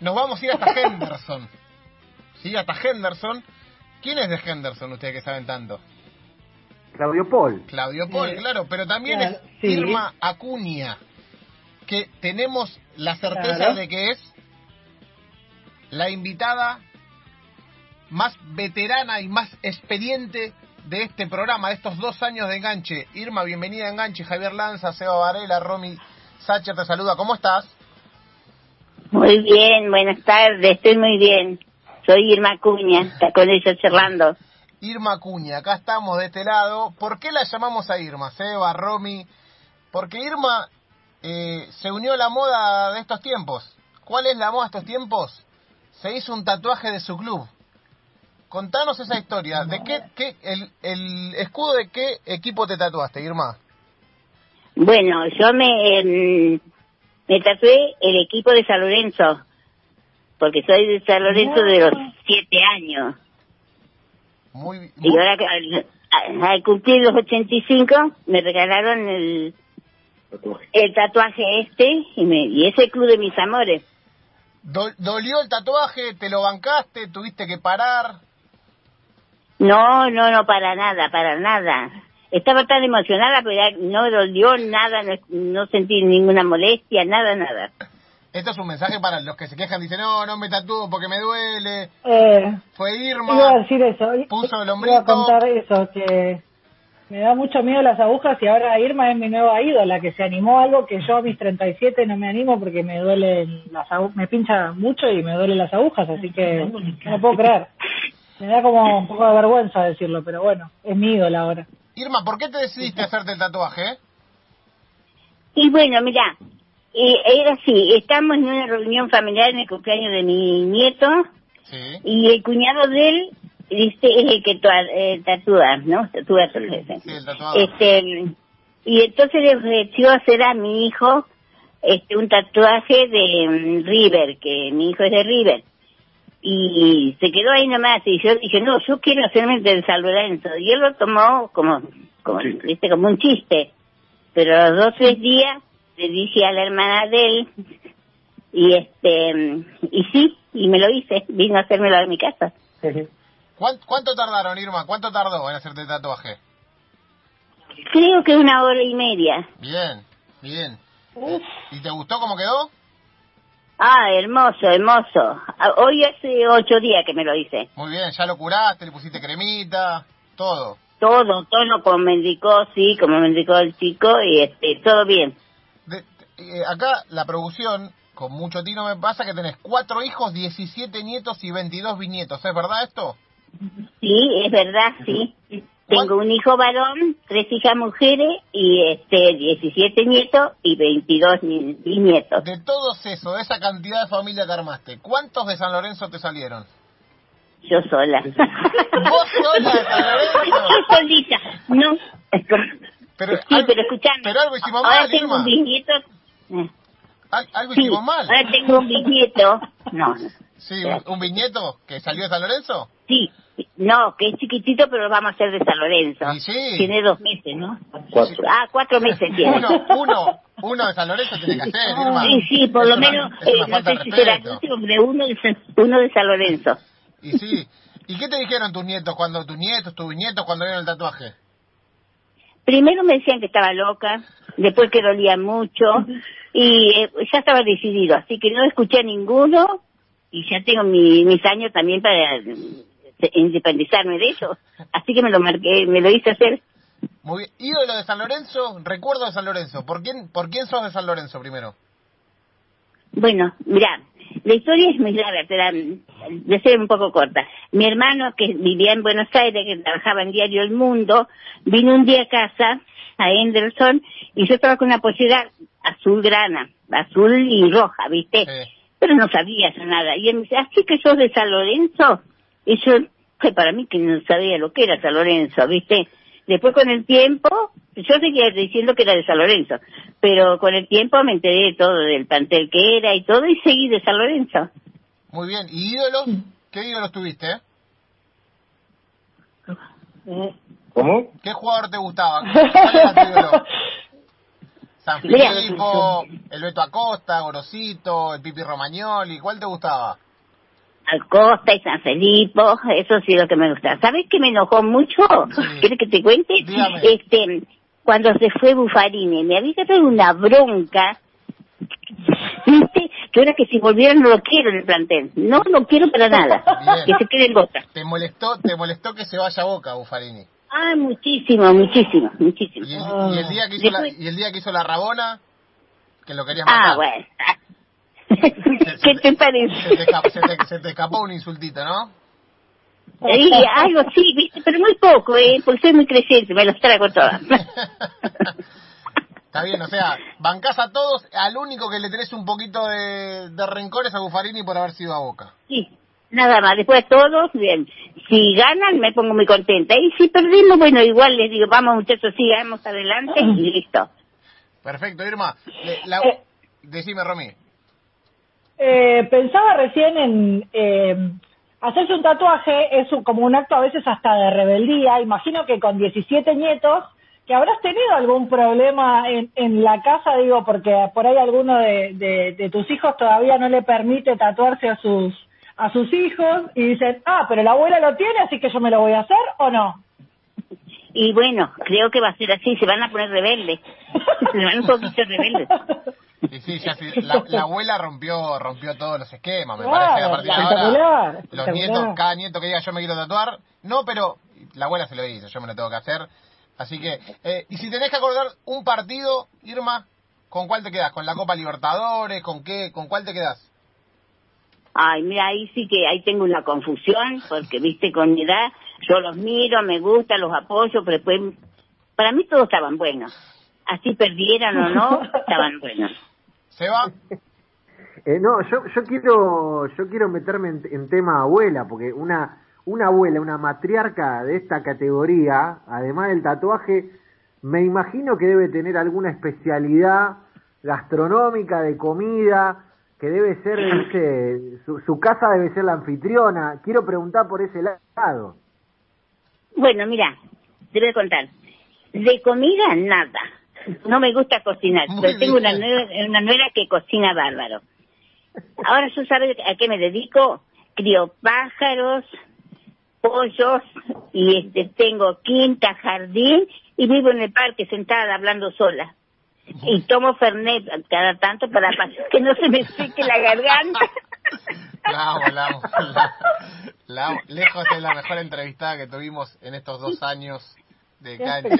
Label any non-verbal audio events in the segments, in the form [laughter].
nos vamos a ir hasta Henderson. [laughs] Sí, hasta Henderson. ¿Quién es de Henderson, ustedes que saben tanto? Claudio Paul. Claudio Paul, claro, pero también claro, es sí. Irma Acuña, que tenemos la certeza Claro. de que es la invitada más veterana y más expediente de este programa, de estos dos años de enganche. Irma, bienvenida a Enganche. Javier Lanza, Seba Varela, Romy Sacher te saluda. ¿Cómo estás? Muy bien, buenas tardes, estoy muy bien. Soy Irma Cuña, [laughs] está con ella charlando. Irma Acuña, acá estamos de este lado. ¿Por qué la llamamos a Irma, Seba, Romy? Porque Irma eh, se unió a la moda de estos tiempos. ¿Cuál es la moda de estos tiempos? Se hizo un tatuaje de su club. Contanos esa historia. ¿De qué, qué el, el escudo de qué equipo te tatuaste, Irma? Bueno, yo me, em, me tatué el equipo de San Lorenzo, porque soy de San Lorenzo de los siete años. Muy, Y ahora que al, al- al cumplir los 85 me regalaron el, el tatuaje este y, me, y es el club de mis amores. Do- ¿Dolió el tatuaje? ¿Te lo bancaste? ¿Tuviste que parar? No, no, no, para nada, para nada. Estaba tan emocionada, pero ya no dolió nada, no, no sentí ninguna molestia, nada, nada. Esto es un mensaje para los que se quejan, dicen, no, no me tatúo porque me duele. Eh, Fue Irma. iba a decir eso. puso el Iba hombrito. a contar eso, que me da mucho miedo las agujas y ahora Irma es mi nueva ídola, que se animó a algo que yo a mis 37 no me animo porque me duelen las agujas, me pincha mucho y me duelen las agujas, así que no puedo creer. [laughs] Me da como un poco de vergüenza decirlo, pero bueno, es mi ídola ahora. Irma, ¿por qué te decidiste hacerte el tatuaje? Y bueno, mira, eh, era así, estamos en una reunión familiar en el cumpleaños de mi nieto Sí. y el cuñado de él es el que tua- eh, tatúa, ¿no? Tatúa. Sí, el. Este, y entonces le ofreció hacer a mi hijo este un tatuaje de mm, River, que mi hijo es de River. Y se quedó ahí nomás y yo dije, no, yo quiero hacerme el de San Lorenzo. Y él lo tomó como, como, ¿viste? como un chiste. Pero a los dos tres días le dije a la hermana de él y este y sí, y me lo hice, vino a hacérmelo a mi casa. ¿Cuán- ¿Cuánto tardaron, Irma? ¿Cuánto tardó en hacerte el tatuaje? Creo que una hora y media. Bien, bien. ¿Y te gustó cómo quedó? Ah, hermoso, hermoso. Ah, Hoy hace ocho días que me lo hice. Muy bien, ya lo curaste, le pusiste cremita, todo. Todo, todo como me indicó, sí, como me indicó el chico, y este, todo bien. De- eh, acá la producción, con mucho tino me pasa que tenés cuatro hijos, 17 nietos y 22 bisnietos. ¿Es verdad esto? Sí, es verdad, sí. Tengo un hijo varón, tres hijas mujeres, y este, 17 nietos y 22 ni- bisnietos. De todos eso, de esa cantidad de familia que armaste, ¿cuántos de San Lorenzo te salieron? Yo sola. ¿Vos sola [laughs] de San Lorenzo? Yo solita, no. Pero sí, algo- pero escuchame. pero algo hicimos ahora mal, tengo Irma. un bisnieto. Al- algo Sí, hicimos mal. ahora tengo un bisnieto. No, no. Sí, un, un viñeto que salió de San Lorenzo. Sí, no, que es chiquitito, pero lo vamos a hacer de San Lorenzo. Y sí. Tiene dos meses, ¿no? Cuatro. Ah, cuatro meses tiene. Uno, uno, uno de San Lorenzo tiene que hacer, Irma. Sí, sí, por Es lo una- menos, eh, no sé de si será respeto. último, pero uno de, uno de San Lorenzo. Y sí. ¿Y qué te dijeron tus nietos cuando tus nietos, tus bisnietos cuando vieron el tatuaje? Primero me decían que estaba loca, después que dolía mucho, y eh, ya estaba decidido, así que no escuché a ninguno, y ya tengo mi- mis años también para independizarme de eso, así que me lo marqué, me lo hice hacer. Muy bien. Ídolo de San Lorenzo, recuerdo de San Lorenzo. ¿Por quién, ¿Por quién sos de San Lorenzo primero? Bueno, mira, la historia es muy larga, te la, de ser un poco corta. Mi hermano, que vivía en Buenos Aires, que trabajaba en Diario El Mundo, vino un día a casa, a Henderson, y yo estaba con una pollera azul grana, azul y roja, ¿viste? Sí. Pero no sabía nada. Y él me dice, ¿así que sos de San Lorenzo? Y yo, fue para mí que no sabía lo que era San Lorenzo, ¿viste? Después con el tiempo, yo seguía diciendo que era de San Lorenzo, pero con el tiempo me enteré de todo, del plantel que era y todo, y seguí de San Lorenzo. Muy bien. ¿Y ídolos? ¿Qué ídolos tuviste? eh? ¿Cómo? ¿Qué jugador te gustaba? [laughs] San. Filippo, el Beto Acosta, Gorosito, el Pipi Romagnoli, ¿cuál te gustaba? Alcosta y San Felipe, eso sí lo que me gusta. ¿Sabes qué me enojó mucho? Sí. ¿Quieres que te cuente? Dígame. Este, cuando se fue Bufarini, me había dado una bronca. ¿Viste? Que ahora que si volvieran no lo quiero en el plantel. No lo quiero para nada. Bien. Que se quede en Boca. ¿Te molestó, te molestó que se vaya a Boca, Buffarini? Ah, muchísimo, muchísimo, muchísimo. Y el, y el día que hizo la, y el día que hizo la Rabona, que lo querías matar. Ah, bueno. [laughs] ¿Qué te Se te, parece? escapó, se, te, se te escapó un insultito, ¿no? Sí, algo sí, ¿viste? pero muy poco, ¿eh? Porque soy muy creciente, me los trago todas. [laughs] Está bien, o sea, bancás a todos, al único que le tenés un poquito de, de rencor es a Buffarini por haber sido a Boca. Sí, nada más. Después todos, bien. Si ganan, me pongo muy contenta. Y si perdimos, bueno, igual les digo, vamos muchachos, sigamos adelante y listo. Perfecto, Irma. Le- la- Eh. Decime, Romy. Eh, pensaba recién en eh, hacerse un tatuaje es como un acto a veces hasta de rebeldía. Imagino que con 17 nietos, que habrás tenido algún problema en, en la casa, digo, porque por ahí alguno de, de- de tus hijos todavía no le permite tatuarse a sus a sus hijos y dicen, ah, pero la abuela lo tiene, así que yo me lo voy a hacer o no. Y bueno, creo que va a ser así, se van a poner rebeldes. [laughs] se van un poquito rebeldes. Y sí, ya sí, la, [laughs] la abuela rompió rompió todos los esquemas, me Claro, parece. A partir de ahora, los nietos, cada nieto que diga yo me quiero tatuar, no, pero la abuela se lo hizo, yo me lo tengo que hacer. Así que, eh, y si tenés que acordar un partido, Irma, ¿con cuál te quedas? ¿Con la Copa Libertadores? ¿Con qué? ¿Con cuál te quedas? Ay, mira, ahí sí que ahí tengo una confusión, porque viste, con mi edad, yo los miro, me gusta, los apoyo, pero después, para mí todos estaban buenos. Así perdieran o no, [laughs] estaban buenos. ¿Seba? Eh, no, yo, yo quiero yo quiero meterme en, en tema abuela, porque una una abuela, una matriarca de esta categoría, además del tatuaje, me imagino que debe tener alguna especialidad gastronómica de comida, que debe ser, dice, su, su casa debe ser la anfitriona. Quiero preguntar por ese lado. Bueno, mira, te voy a contar. De comida, nada. No me gusta cocinar, Muy pero tengo una nuera, una nuera que cocina bárbaro. Ahora yo sabes a qué me dedico. Crío pájaros, pollos, y este tengo quinta, jardín, y vivo en el parque sentada hablando sola. Y tomo Fernet cada tanto para pa- [laughs] que no se me seque la garganta. La amo, la amo, la- la amo. Lejos es la mejor entrevistada que tuvimos en estos dos años de cancha.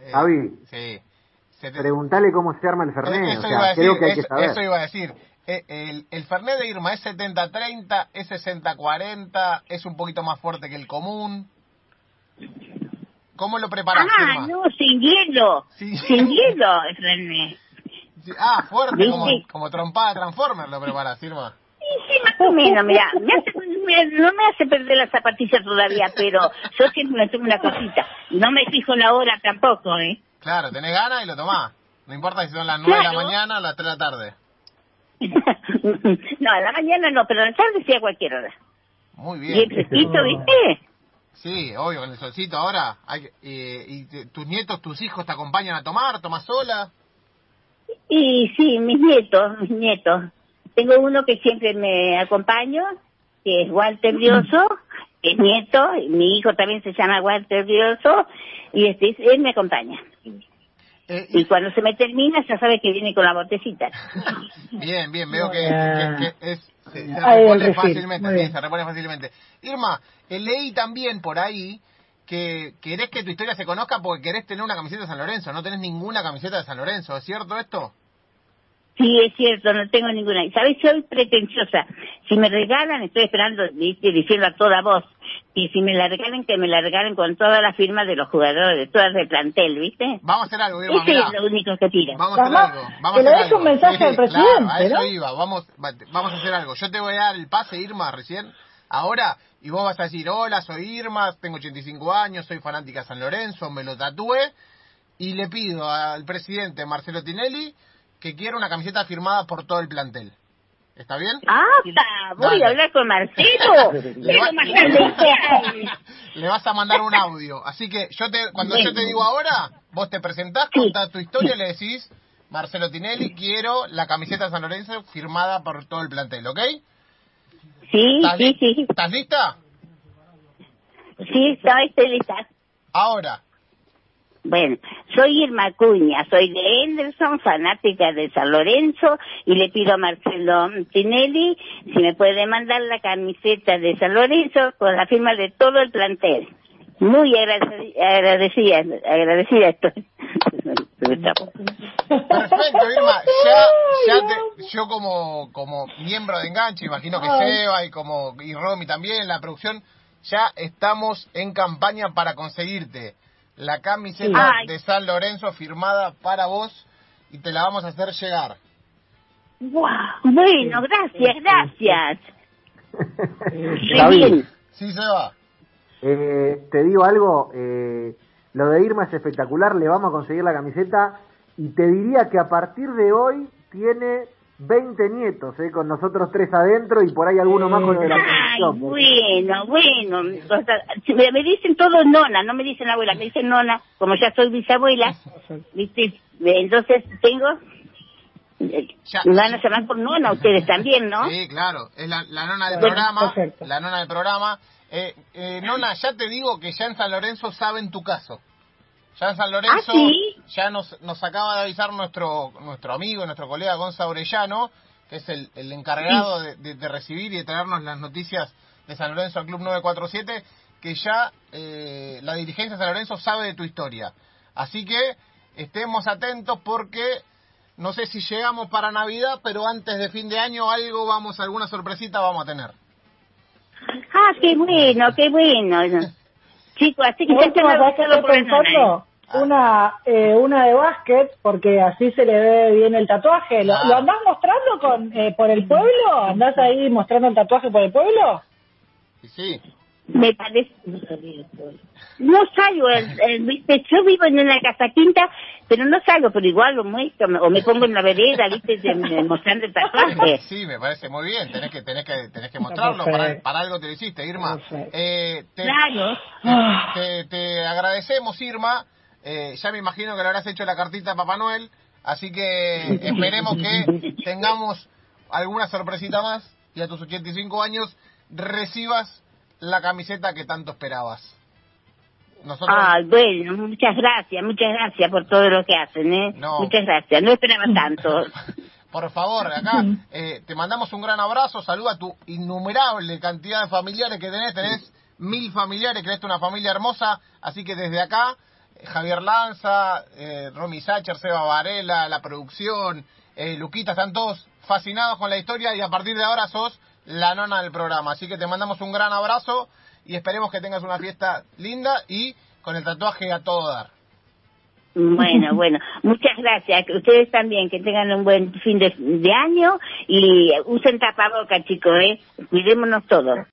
Eh, Javi. Sí. Se te- Preguntale cómo se arma el Fernet, Eso o iba a sea, decir, creo que hay que eso, saber. eso iba a decir. Eh, El, el Fernet de Irma es 70-30, es 60-40, es un poquito más fuerte que el común. ¿Cómo lo preparas, Ah, Irma? no, sin hielo. Sí. Sin hielo, René. Sí, Ah, fuerte, como, como trompada Transformer lo preparas, Irma. Sí, sí, más o menos, mira, me hace- me- no me hace perder la zapatilla todavía, pero yo siempre me tomo una cosita. No me fijo la hora tampoco, ¿eh? Claro, tenés ganas y lo tomás. No importa si son las 9 de la mañana o las 3 de la tarde. [laughs] no, a la mañana no, pero a la tarde sí a cualquier hora. Muy Y el bien. fresquito, ¿viste? Sí, obvio, con el solcito ahora. Hay, que- eh, ¿Y te- tus nietos, tus hijos te acompañan a tomar? ¿Tomas sola? Y sí, mis nietos, mis nietos. Tengo uno que siempre me acompaña, que es Walter Brioso, que es nieto, y mi hijo también se llama Walter Brioso, y este, él me acompaña. Eh, Y cuando se me termina, ya sabe que viene con la botecita. [laughs] Bien, bien, veo que, Bien. que- que es, se, repone fácilmente, sí, se repone fácilmente. Irma, eh, leí también por ahí que querés que tu historia se conozca porque querés tener una camiseta de San Lorenzo, no tenés ninguna camiseta de San Lorenzo, ¿es cierto esto? Sí, es cierto, no tengo ninguna. Y sabes, soy pretenciosa. Si me regalan, estoy esperando, viste, diciendo a toda voz, y si me la regalen, que me la regalen con todas las firmas de los jugadores, todas de plantel, ¿viste? Vamos a hacer algo, Irma, Ese mirá. es lo único que tira. Vamos a hacer Además, algo. Vamos que a le hacer des un mensaje al presidente, Claro, a eso ¿no? iba. Vamos, va- vamos a hacer algo. Yo te voy a dar el pase, Irma, recién. Ahora, y vos vas a decir, hola, soy Irma, tengo 85 años, soy fanática de San Lorenzo, me lo tatué. Y le pido al presidente Marcelo Tinelli que quiera una camiseta firmada por todo el plantel. ¿Está bien? ¡Ah! Voy Dale. a hablar con Marcelo. [laughs] Le, va- le vas a mandar un audio. Así que yo te, cuando yo te digo ahora, vos te presentás, Sí. contás tu historia y le decís, Marcelo Tinelli, quiero la camiseta de San Lorenzo firmada por todo el plantel, ¿ok? Sí, ¿Estás, sí, sí. ¿Estás lista? Sí, estoy lista. Ahora. Bueno, soy Irma Cuña, soy de Henderson, fanática de San Lorenzo, y le pido a Marcelo Tinelli si me puede mandar la camiseta de San Lorenzo con la firma de todo el plantel. Muy agradeci- agradecida, agradecida estoy. [laughs] Perfecto, Irma. Ya, ya te- yo como, como miembro de Enganche, imagino que Seba y como y Romy también, la producción, ya estamos en campaña para conseguirte la camiseta Ay. de San Lorenzo firmada para vos y te la vamos a hacer llegar. Guau, Bueno, gracias, gracias. Qué David. Sí, Seba. eh, te digo algo, eh, lo de Irma es espectacular, le vamos a conseguir la camiseta y te diría que a partir de hoy tiene 20 nietos, eh, con nosotros tres adentro y por ahí alguno más con lo de la Ay, bueno, bueno. O sea, me, me dicen todo nona, no me dicen abuela, me dicen nona, como ya soy bisabuela, ¿viste? Entonces tengo... Ya. Me van a llamar por nona ustedes también, ¿no? Sí, claro, es la, la nona del Bueno, programa. perfecto. La nona del programa. Eh, eh, nona, ya te digo que ya en San Lorenzo saben tu caso. Ya en San Lorenzo ¿Ah, sí? ya nos, nos acaba de avisar nuestro nuestro amigo, nuestro colega Gonza Orellano, que es el, el encargado de, de- de recibir y de traernos las noticias de San Lorenzo al Club 947, que ya eh, la dirigencia de San Lorenzo sabe de tu historia. Así que estemos atentos porque no sé si llegamos para Navidad, pero antes de fin de año algo vamos, alguna sorpresita vamos a tener. Ah, qué bueno, qué bueno. [laughs] Chicos, así que Y ya. Una, eh, una de básquet, porque así se le ve bien el tatuaje. ¿Lo, Ah. lo andás mostrando con, eh, por el pueblo? ¿Andás ahí mostrando el tatuaje por el pueblo? Sí, Me parece... No salgo, ¿viste? yo vivo en una casa quinta, pero no salgo, pero igual lo muestro, o me pongo en la vereda, ¿viste? mostrando el tatuaje. [laughs] sí, me parece muy bien. Tenés que, tenés que, tenés que mostrarlo. Para, para algo te lo hiciste, Irma. Eh, te, Claro. te, te agradecemos, Irma. Eh, ya me imagino que le habrás hecho la cartita a Papá Noel. Así que esperemos que [laughs] tengamos alguna sorpresita más y a tus 85 años recibas la camiseta que tanto esperabas. Nosotros, Ay, bueno, muchas gracias, muchas gracias por todo lo que hacen, ¿eh? No. Muchas gracias, no esperaba tanto. [laughs] por favor, acá eh, te mandamos un gran abrazo, saluda a tu innumerable cantidad de familiares que tenés, tenés mil familiares, creaste una familia hermosa, así que desde acá, Javier Lanza, eh, Romy Sacher, Seba Varela, la producción, eh, Luquita, están todos fascinados con la historia y a partir de ahora sos la nona del programa, así que te mandamos un gran abrazo y esperemos que tengas una fiesta linda y con el tatuaje a todo dar. Bueno, [laughs] bueno, muchas gracias. Ustedes también, que tengan un buen fin de, de año y usen tapaboca, chicos, ¿eh? Cuidémonos todos.